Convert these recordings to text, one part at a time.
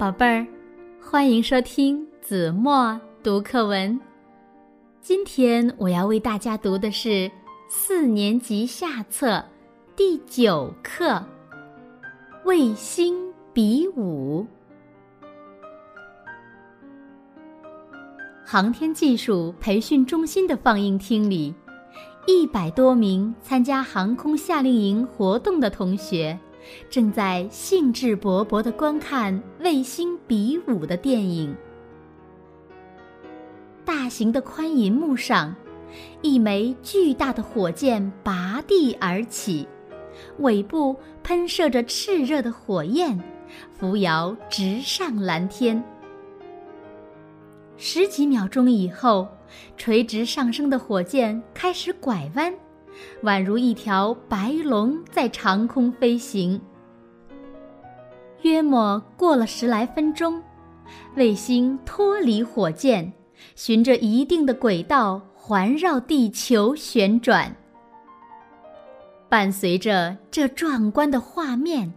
宝贝儿，欢迎收听子墨读课文。今天我要为大家读的是四年级下册第九课《卫星比武》。航天技术培训中心的放映厅里，一百多名参加航空夏令营活动的同学。正在兴致勃勃地观看卫星比武的电影。大型的宽银幕上，一枚巨大的火箭拔地而起，尾部喷射着炽热的火焰，扶摇直上蓝天。十几秒钟以后，垂直上升的火箭开始拐弯。宛如一条白龙在长空飞行。约莫过了十来分钟，卫星脱离火箭，循着一定的轨道环绕地球旋转。伴随着这壮观的画面，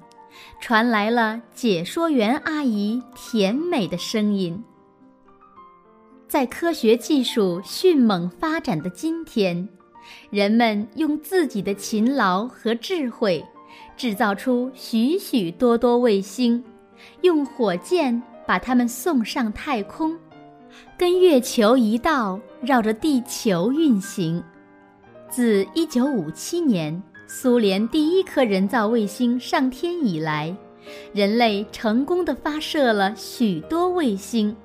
传来了解说员阿姨甜美的声音。在科学技术迅猛发展的今天。人们用自己的勤劳和智慧，制造出许许多多卫星，用火箭把它们送上太空，跟月球一道绕着地球运行。自1957年苏联第一颗人造卫星上天以来，人类成功的发射了许多卫星，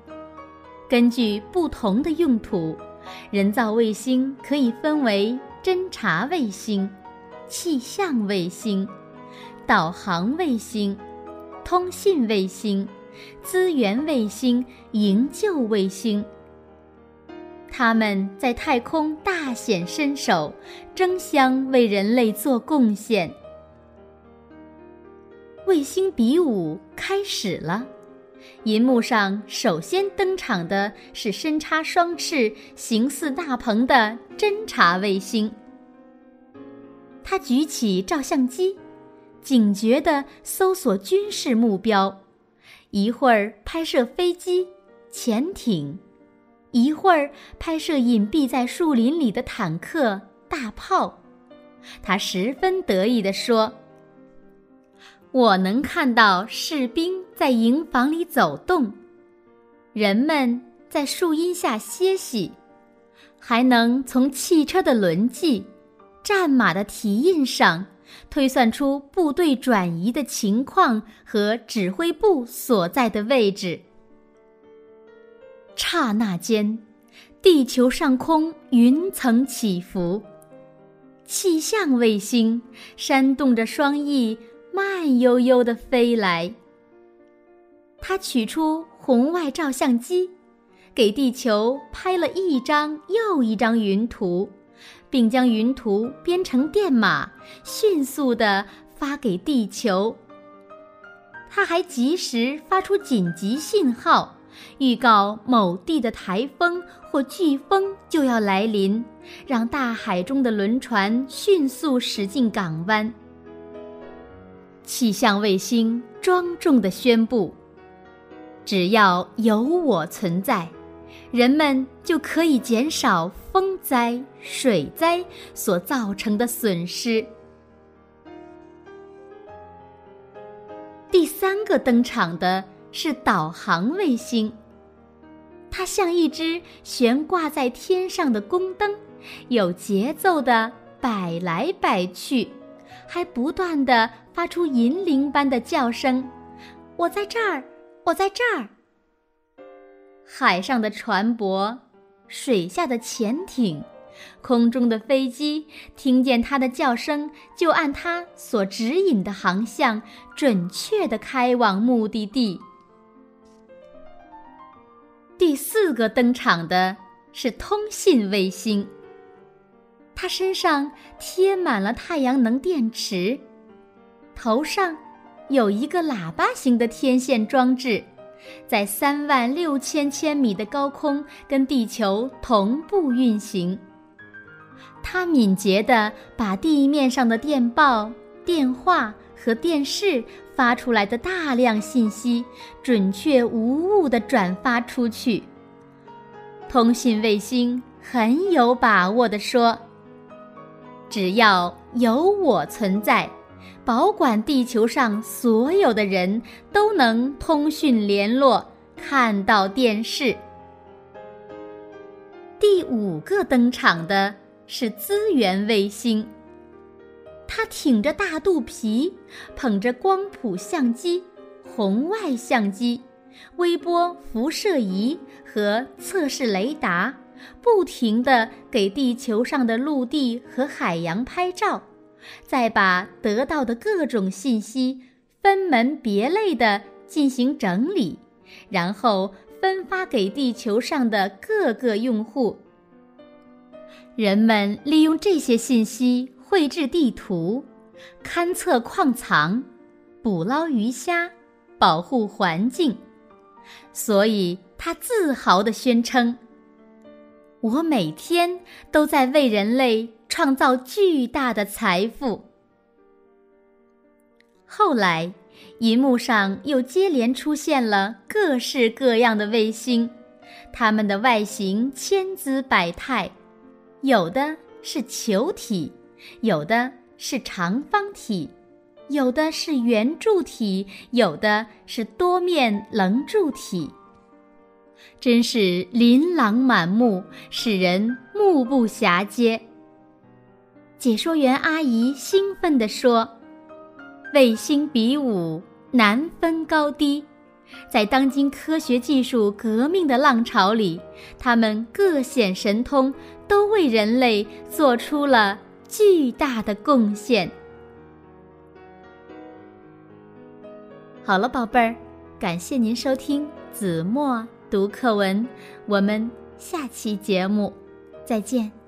根据不同的用途。人造卫星可以分为侦察卫星、气象卫星、导航卫星、通信卫星、资源卫星、营救卫星。他们在太空大显身手，争相为人类做贡献。卫星比武开始了。银幕上首先登场的是身插双翅、形似大鹏的侦察卫星。它举起照相机，警觉地搜索军事目标，一会儿拍摄飞机、潜艇，一会儿拍摄隐蔽在树林里的坦克、大炮。他十分得意地说。我能看到士兵在营房里走动，人们在树荫下歇息，还能从汽车的轮迹、战马的蹄印上推算出部队转移的情况和指挥部所在的位置。刹那间，地球上空云层起伏，气象卫星扇动着双翼。慢悠悠地飞来。他取出红外照相机，给地球拍了一张又一张云图，并将云图编成电码，迅速地发给地球。他还及时发出紧急信号，预告某地的台风或飓风就要来临，让大海中的轮船迅速驶进港湾。气象卫星庄重地宣布：“只要有我存在，人们就可以减少风灾、水灾所造成的损失。”第三个登场的是导航卫星，它像一只悬挂在天上的宫灯，有节奏地摆来摆去。还不断的发出银铃般的叫声：“我在这儿，我在这儿。”海上的船舶、水下的潜艇、空中的飞机，听见它的叫声，就按它所指引的航向，准确的开往目的地。第四个登场的是通信卫星。它身上贴满了太阳能电池，头上有一个喇叭形的天线装置，在三万六千千米的高空跟地球同步运行。它敏捷地把地面上的电报、电话和电视发出来的大量信息准确无误地转发出去。通信卫星很有把握地说：“只要有我存在，保管地球上所有的人都能通讯联络，看到电视。”第五个登场的是资源卫星。它挺着大肚皮，捧着光谱相机、红外相机、微波辐射仪和测试雷达，不停地给地球上的陆地和海洋拍照，再把得到的各种信息分门别类地进行整理，然后分发给地球上的各个用户。人们利用这些信息。绘制地图，勘测矿藏，捕捞鱼虾，保护环境，所以他自豪地宣称：“我每天都在为人类创造巨大的财富。”后来，银幕上又接连出现了各式各样的卫星，它们的外形千姿百态，有的是球体。有的是长方体，有的是圆柱体，有的是多面棱柱体，真是琳琅满目，使人目不暇接。解说员阿姨兴奋地说：“卫星比武难分高低，在当今科学技术革命的浪潮里，他们各显神通，都为人类做出了。”巨大的贡献。好了，宝贝儿，感谢您收听子墨读课文，我们下期节目再见。